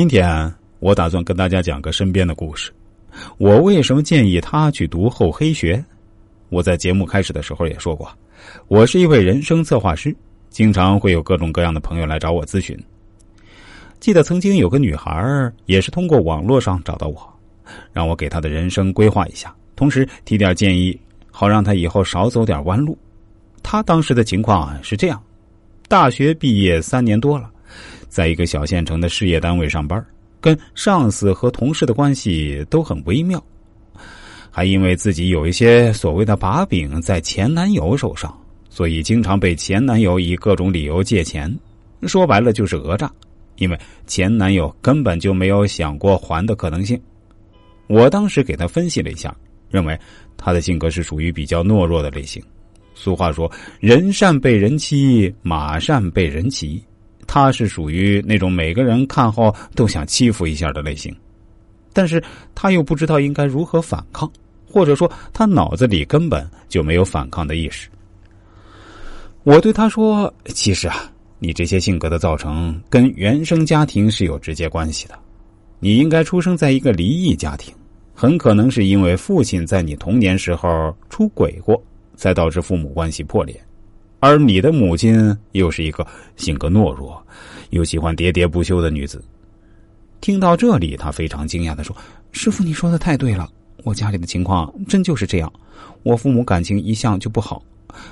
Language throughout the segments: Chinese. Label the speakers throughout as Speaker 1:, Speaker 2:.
Speaker 1: 今天我打算跟大家讲个身边的故事。我为什么建议他去读厚黑学？我在节目开始的时候也说过，我是一位人生策划师，经常会有各种各样的朋友来找我咨询。记得曾经有个女孩也是通过网络上找到我，让我给她的人生规划一下，同时提点建议，好让她以后少走点弯路。她当时的情况是这样：大学毕业三年多了。在一个小县城的事业单位上班，跟上司和同事的关系都很微妙，还因为自己有一些所谓的把柄在前男友手上，所以经常被前男友以各种理由借钱，说白了就是讹诈。因为前男友根本就没有想过还的可能性。我当时给他分析了一下，认为他的性格是属于比较懦弱的类型。俗话说：“人善被人欺，马善被人骑。”他是属于那种每个人看后都想欺负一下的类型，但是他又不知道应该如何反抗，或者说他脑子里根本就没有反抗的意识。我对他说：“其实啊，你这些性格的造成跟原生家庭是有直接关系的。你应该出生在一个离异家庭，很可能是因为父亲在你童年时候出轨过，才导致父母关系破裂。”而你的母亲又是一个性格懦弱，又喜欢喋喋不休的女子。听到这里，他非常惊讶的说：“师傅，你说的太对了，我家里的情况真就是这样。我父母感情一向就不好，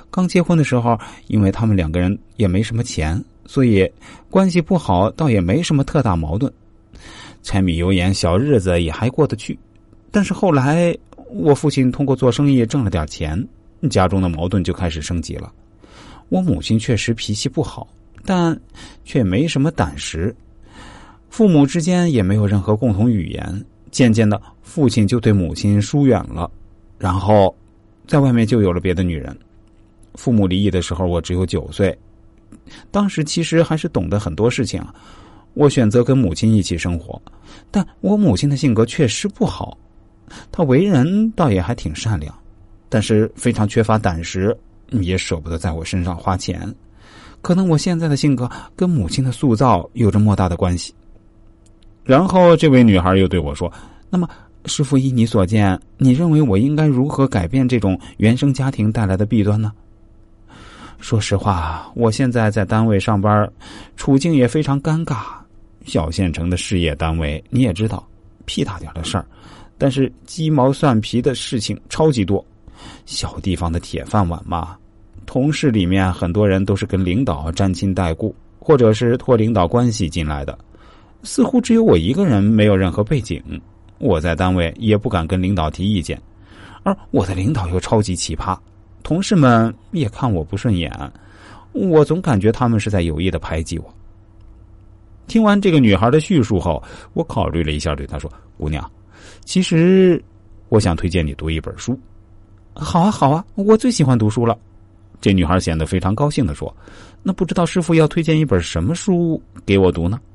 Speaker 1: 刚结婚的时候，因为他们两个人也没什么钱，所以关系不好，倒也没什么特大矛盾，柴米油盐小日子也还过得去。但是后来，我父亲通过做生意挣了点钱，家中的矛盾就开始升级了。”我母亲确实脾气不好，但却没什么胆识。父母之间也没有任何共同语言。渐渐的，父亲就对母亲疏远了，然后在外面就有了别的女人。父母离异的时候，我只有九岁。当时其实还是懂得很多事情。我选择跟母亲一起生活，但我母亲的性格确实不好。她为人倒也还挺善良，但是非常缺乏胆识。也舍不得在我身上花钱，可能我现在的性格跟母亲的塑造有着莫大的关系。然后这位女孩又对我说：“那么，师傅依你所见，你认为我应该如何改变这种原生家庭带来的弊端呢？”说实话，我现在在单位上班，处境也非常尴尬。小县城的事业单位你也知道，屁大点的事儿，但是鸡毛蒜皮的事情超级多。小地方的铁饭碗嘛，同事里面很多人都是跟领导沾亲带故，或者是托领导关系进来的，似乎只有我一个人没有任何背景。我在单位也不敢跟领导提意见，而我的领导又超级奇葩，同事们也看我不顺眼，我总感觉他们是在有意的排挤我。听完这个女孩的叙述后，我考虑了一下，对她说：“姑娘，其实我想推荐你读一本书。”好啊，好啊，我最喜欢读书了。这女孩显得非常高兴的说：“那不知道师傅要推荐一本什么书给我读呢？”